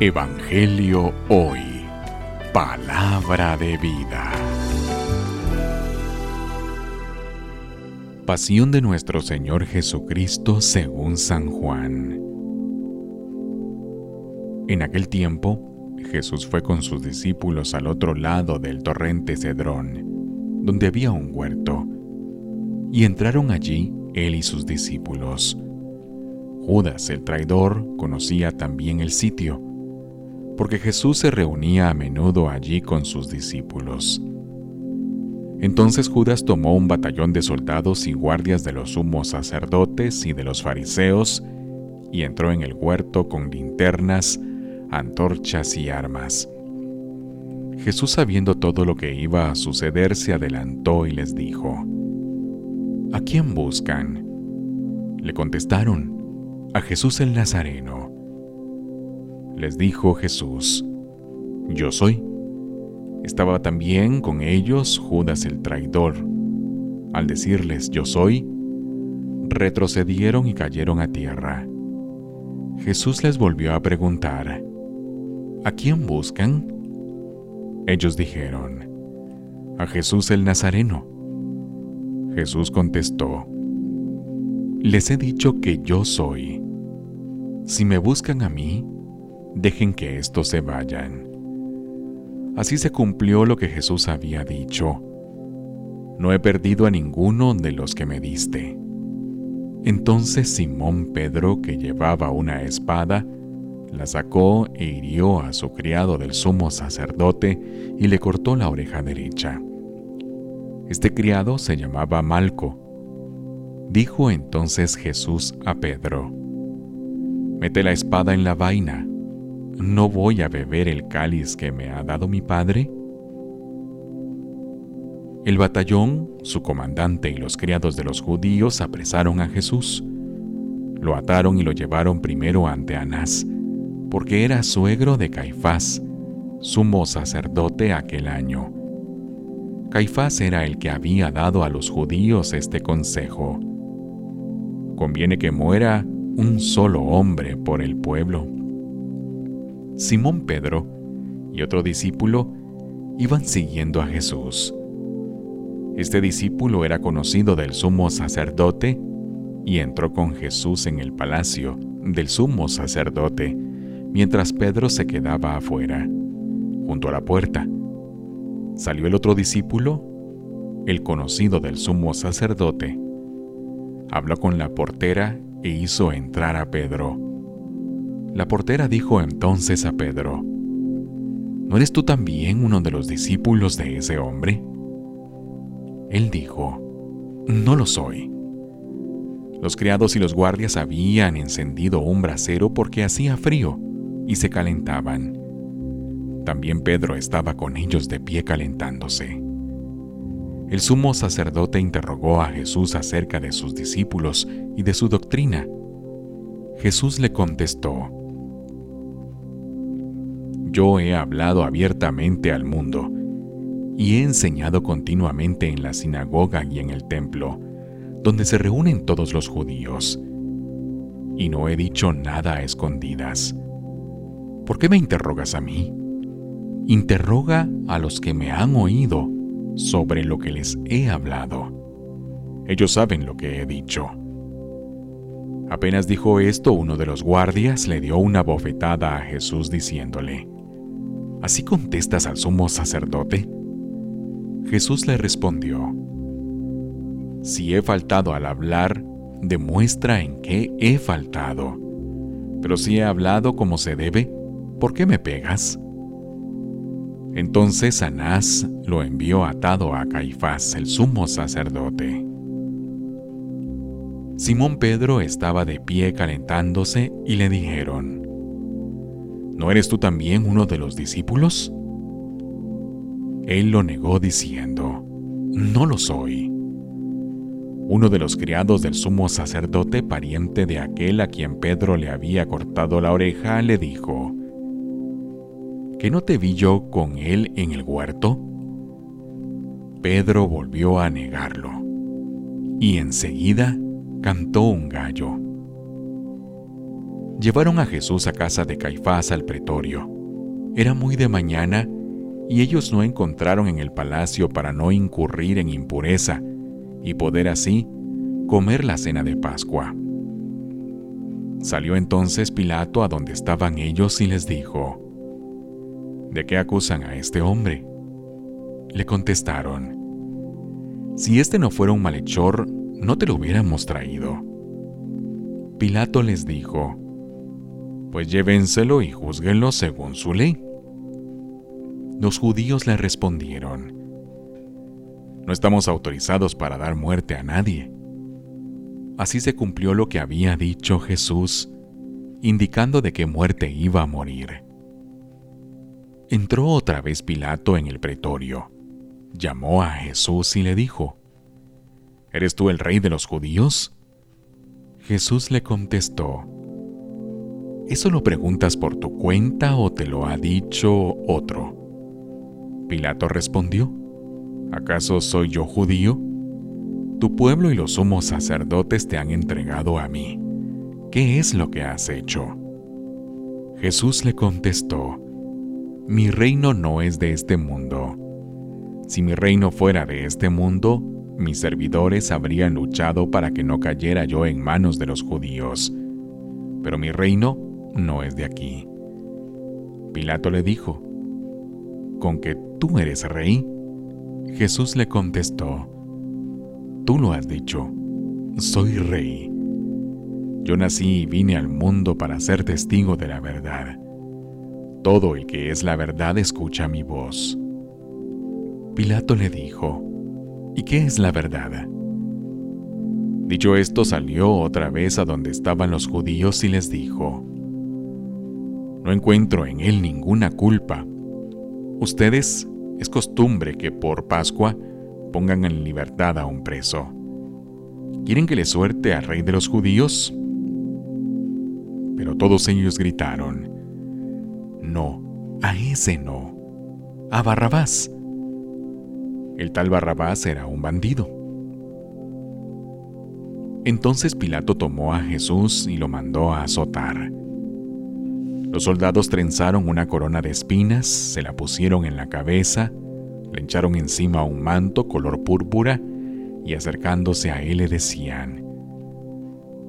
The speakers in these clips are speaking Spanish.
Evangelio Hoy. Palabra de vida. Pasión de nuestro Señor Jesucristo según San Juan. En aquel tiempo, Jesús fue con sus discípulos al otro lado del torrente Cedrón, donde había un huerto, y entraron allí él y sus discípulos. Judas, el traidor, conocía también el sitio porque Jesús se reunía a menudo allí con sus discípulos. Entonces Judas tomó un batallón de soldados y guardias de los sumos sacerdotes y de los fariseos y entró en el huerto con linternas, antorchas y armas. Jesús sabiendo todo lo que iba a suceder se adelantó y les dijo, ¿A quién buscan? Le contestaron, a Jesús el Nazareno les dijo Jesús, Yo soy. Estaba también con ellos Judas el traidor. Al decirles Yo soy, retrocedieron y cayeron a tierra. Jesús les volvió a preguntar, ¿A quién buscan? Ellos dijeron, a Jesús el Nazareno. Jesús contestó, Les he dicho que yo soy. Si me buscan a mí, dejen que estos se vayan. Así se cumplió lo que Jesús había dicho. No he perdido a ninguno de los que me diste. Entonces Simón Pedro, que llevaba una espada, la sacó e hirió a su criado del sumo sacerdote y le cortó la oreja derecha. Este criado se llamaba Malco. Dijo entonces Jesús a Pedro, Mete la espada en la vaina. ¿No voy a beber el cáliz que me ha dado mi padre? El batallón, su comandante y los criados de los judíos apresaron a Jesús. Lo ataron y lo llevaron primero ante Anás, porque era suegro de Caifás, sumo sacerdote aquel año. Caifás era el que había dado a los judíos este consejo. Conviene que muera un solo hombre por el pueblo. Simón Pedro y otro discípulo iban siguiendo a Jesús. Este discípulo era conocido del sumo sacerdote y entró con Jesús en el palacio del sumo sacerdote, mientras Pedro se quedaba afuera, junto a la puerta. Salió el otro discípulo, el conocido del sumo sacerdote. Habló con la portera e hizo entrar a Pedro. La portera dijo entonces a Pedro, ¿No eres tú también uno de los discípulos de ese hombre? Él dijo, No lo soy. Los criados y los guardias habían encendido un brasero porque hacía frío y se calentaban. También Pedro estaba con ellos de pie calentándose. El sumo sacerdote interrogó a Jesús acerca de sus discípulos y de su doctrina. Jesús le contestó, yo he hablado abiertamente al mundo y he enseñado continuamente en la sinagoga y en el templo, donde se reúnen todos los judíos. Y no he dicho nada a escondidas. ¿Por qué me interrogas a mí? Interroga a los que me han oído sobre lo que les he hablado. Ellos saben lo que he dicho. Apenas dijo esto, uno de los guardias le dio una bofetada a Jesús diciéndole, ¿Así contestas al sumo sacerdote? Jesús le respondió, Si he faltado al hablar, demuestra en qué he faltado. Pero si he hablado como se debe, ¿por qué me pegas? Entonces Anás lo envió atado a Caifás, el sumo sacerdote. Simón Pedro estaba de pie calentándose y le dijeron, ¿No eres tú también uno de los discípulos? Él lo negó diciendo, No lo soy. Uno de los criados del sumo sacerdote, pariente de aquel a quien Pedro le había cortado la oreja, le dijo, ¿Que no te vi yo con él en el huerto? Pedro volvió a negarlo, y enseguida cantó un gallo. Llevaron a Jesús a casa de Caifás al pretorio. Era muy de mañana y ellos no encontraron en el palacio para no incurrir en impureza y poder así comer la cena de Pascua. Salió entonces Pilato a donde estaban ellos y les dijo, ¿De qué acusan a este hombre? Le contestaron, Si este no fuera un malhechor, no te lo hubiéramos traído. Pilato les dijo, Pues llévenselo y juzguenlo según su ley. Los judíos le respondieron, No estamos autorizados para dar muerte a nadie. Así se cumplió lo que había dicho Jesús, indicando de qué muerte iba a morir. Entró otra vez Pilato en el pretorio, llamó a Jesús y le dijo, ¿Eres tú el rey de los judíos? Jesús le contestó, ¿Eso lo preguntas por tu cuenta o te lo ha dicho otro? Pilato respondió, ¿acaso soy yo judío? Tu pueblo y los sumos sacerdotes te han entregado a mí. ¿Qué es lo que has hecho? Jesús le contestó, Mi reino no es de este mundo. Si mi reino fuera de este mundo, mis servidores habrían luchado para que no cayera yo en manos de los judíos. Pero mi reino no es de aquí. Pilato le dijo, ¿con que tú eres rey? Jesús le contestó, Tú lo has dicho, soy rey. Yo nací y vine al mundo para ser testigo de la verdad. Todo el que es la verdad escucha mi voz. Pilato le dijo, ¿y qué es la verdad? Dicho esto, salió otra vez a donde estaban los judíos y les dijo, No encuentro en él ninguna culpa. Ustedes es costumbre que por Pascua pongan en libertad a un preso. ¿Quieren que le suerte al rey de los judíos? Pero todos ellos gritaron, no, a ese no, a Barrabás. El tal Barrabás era un bandido. Entonces Pilato tomó a Jesús y lo mandó a azotar. Los soldados trenzaron una corona de espinas, se la pusieron en la cabeza le echaron encima un manto color púrpura y acercándose a él le decían,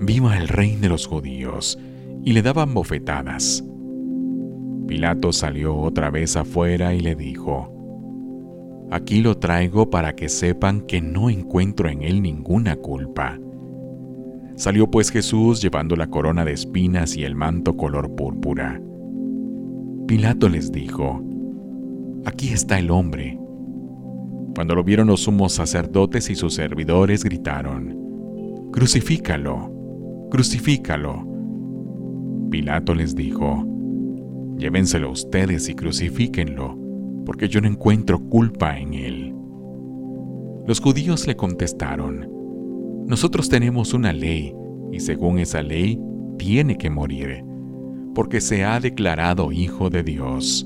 Viva el rey de los judíos, y le daban bofetadas. Pilato salió otra vez afuera y le dijo, Aquí lo traigo para que sepan que no encuentro en él ninguna culpa. Salió pues Jesús llevando la corona de espinas y el manto color púrpura. Pilato les dijo, Aquí está el hombre. Cuando lo vieron los sumos sacerdotes y sus servidores gritaron, Crucifícalo, crucifícalo. Pilato les dijo, Llévenselo ustedes y crucifíquenlo, porque yo no encuentro culpa en él. Los judíos le contestaron, Nosotros tenemos una ley, y según esa ley, tiene que morir, porque se ha declarado hijo de Dios.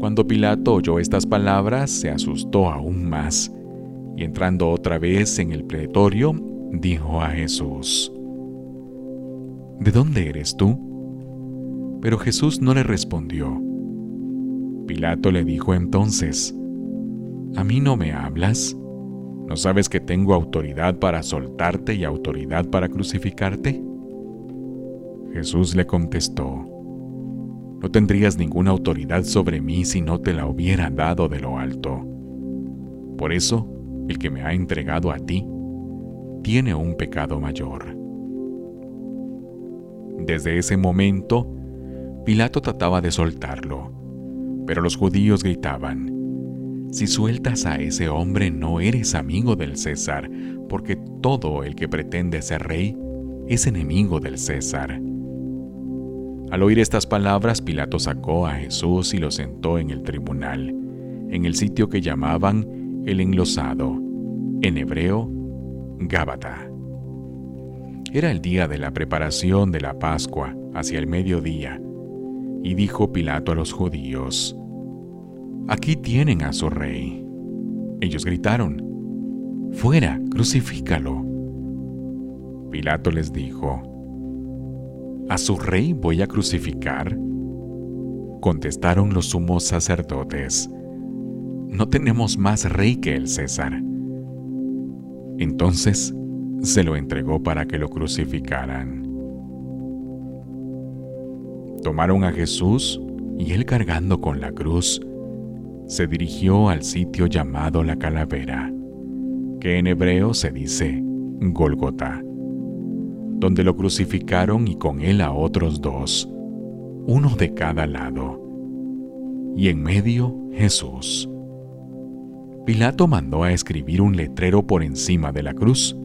Cuando Pilato oyó estas palabras, se asustó aún más, y entrando otra vez en el pretorio, dijo a Jesús, ¿De dónde eres tú? Pero Jesús no le respondió. Pilato le dijo entonces, ¿A mí no me hablas? ¿No sabes que tengo autoridad para soltarte y autoridad para crucificarte? Jesús le contestó, no tendrías ninguna autoridad sobre mí si no te la hubiera dado de lo alto. Por eso, el que me ha entregado a ti, tiene un pecado mayor. Desde ese momento, Pilato trataba de soltarlo, pero los judíos gritaban, si sueltas a ese hombre no eres amigo del César, porque todo el que pretende ser rey es enemigo del César. Al oír estas palabras, Pilato sacó a Jesús y lo sentó en el tribunal, en el sitio que llamaban el enlosado, en hebreo, Gábata. Era el día de la preparación de la Pascua, hacia el mediodía, y dijo Pilato a los judíos, Aquí tienen a su rey. Ellos gritaron, Fuera, crucifícalo. Pilato les dijo, ¿A su rey voy a crucificar? Contestaron los sumos sacerdotes. No tenemos más rey que el César. Entonces se lo entregó para que lo crucificaran. Tomaron a Jesús y él cargando con la cruz, se dirigió al sitio llamado la calavera, que en hebreo se dice Golgota donde lo crucificaron y con él a otros dos, uno de cada lado, y en medio Jesús. Pilato mandó a escribir un letrero por encima de la cruz.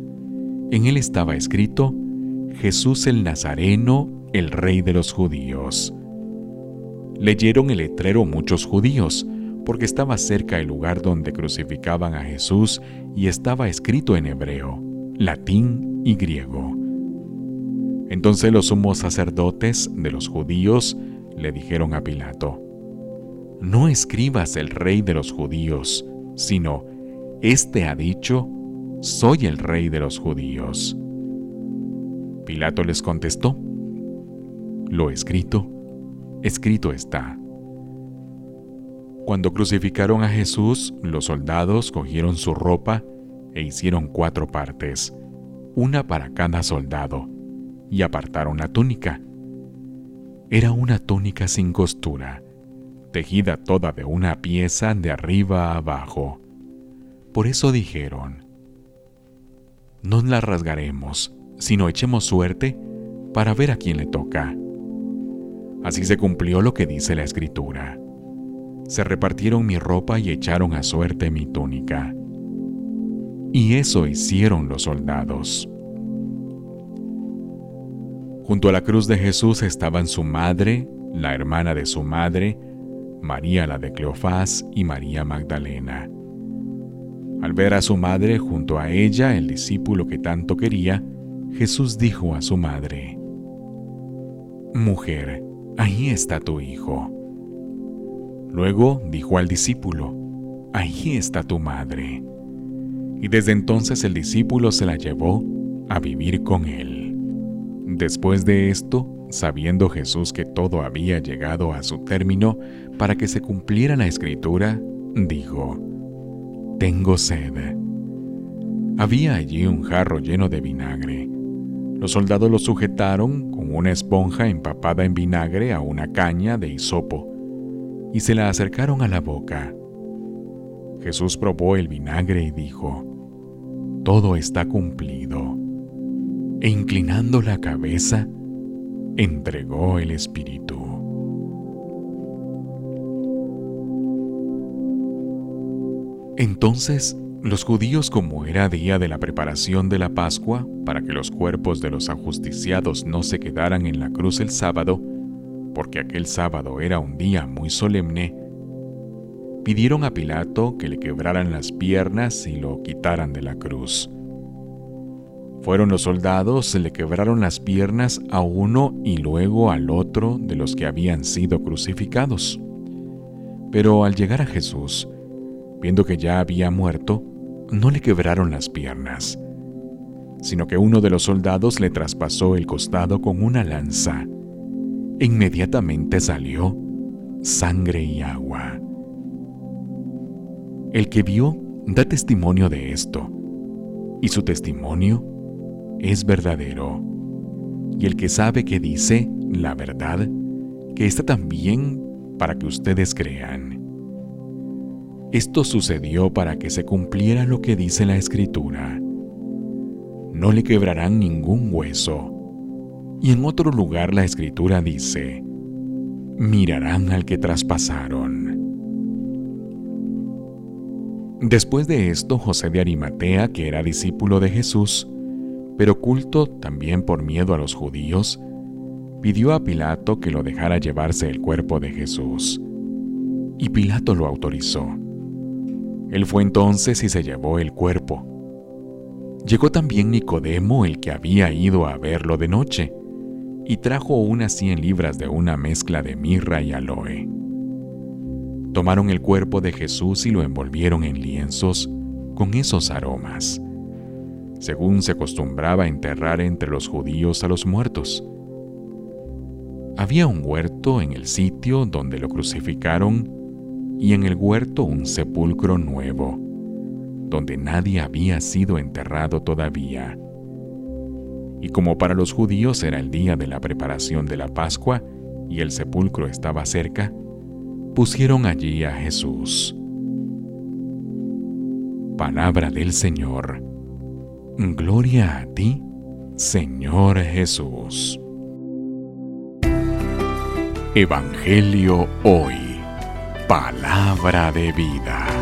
En él estaba escrito, Jesús el Nazareno, el rey de los judíos. Leyeron el letrero muchos judíos, porque estaba cerca el lugar donde crucificaban a Jesús y estaba escrito en hebreo, latín y griego. Entonces los sumos sacerdotes de los judíos le dijeron a Pilato, No escribas el rey de los judíos, sino, Este ha dicho, Soy el rey de los judíos. Pilato les contestó, Lo escrito, escrito está. Cuando crucificaron a Jesús, los soldados cogieron su ropa e hicieron cuatro partes, una para cada soldado y apartaron la túnica. Era una túnica sin costura, tejida toda de una pieza de arriba a abajo. Por eso dijeron, no la rasgaremos, sino echemos suerte para ver a quién le toca. Así se cumplió lo que dice la escritura. Se repartieron mi ropa y echaron a suerte mi túnica. Y eso hicieron los soldados. Junto a la cruz de Jesús estaban su madre, la hermana de su madre, María la de Cleofás y María Magdalena. Al ver a su madre junto a ella, el discípulo que tanto quería, Jesús dijo a su madre, Mujer, ahí está tu hijo. Luego dijo al discípulo, Ahí está tu madre. Y desde entonces el discípulo se la llevó a vivir con él. Después de esto, sabiendo Jesús que todo había llegado a su término para que se cumpliera la escritura, dijo, Tengo sed. Había allí un jarro lleno de vinagre. Los soldados lo sujetaron con una esponja empapada en vinagre a una caña de hisopo y se la acercaron a la boca. Jesús probó el vinagre y dijo, Todo está cumplido e inclinando la cabeza, entregó el Espíritu. Entonces los judíos, como era día de la preparación de la Pascua, para que los cuerpos de los ajusticiados no se quedaran en la cruz el sábado, porque aquel sábado era un día muy solemne, pidieron a Pilato que le quebraran las piernas y lo quitaran de la cruz. Fueron los soldados, le quebraron las piernas a uno y luego al otro de los que habían sido crucificados. Pero al llegar a Jesús, viendo que ya había muerto, no le quebraron las piernas, sino que uno de los soldados le traspasó el costado con una lanza. Inmediatamente salió sangre y agua. El que vio da testimonio de esto, y su testimonio es verdadero. Y el que sabe que dice la verdad, que está también para que ustedes crean. Esto sucedió para que se cumpliera lo que dice la escritura. No le quebrarán ningún hueso. Y en otro lugar la escritura dice, mirarán al que traspasaron. Después de esto, José de Arimatea, que era discípulo de Jesús, pero oculto también por miedo a los judíos, pidió a Pilato que lo dejara llevarse el cuerpo de Jesús. Y Pilato lo autorizó. Él fue entonces y se llevó el cuerpo. Llegó también Nicodemo, el que había ido a verlo de noche, y trajo unas cien libras de una mezcla de mirra y aloe. Tomaron el cuerpo de Jesús y lo envolvieron en lienzos con esos aromas según se acostumbraba enterrar entre los judíos a los muertos. Había un huerto en el sitio donde lo crucificaron y en el huerto un sepulcro nuevo, donde nadie había sido enterrado todavía. Y como para los judíos era el día de la preparación de la Pascua y el sepulcro estaba cerca, pusieron allí a Jesús. Palabra del Señor. Gloria a ti, Señor Jesús. Evangelio hoy. Palabra de vida.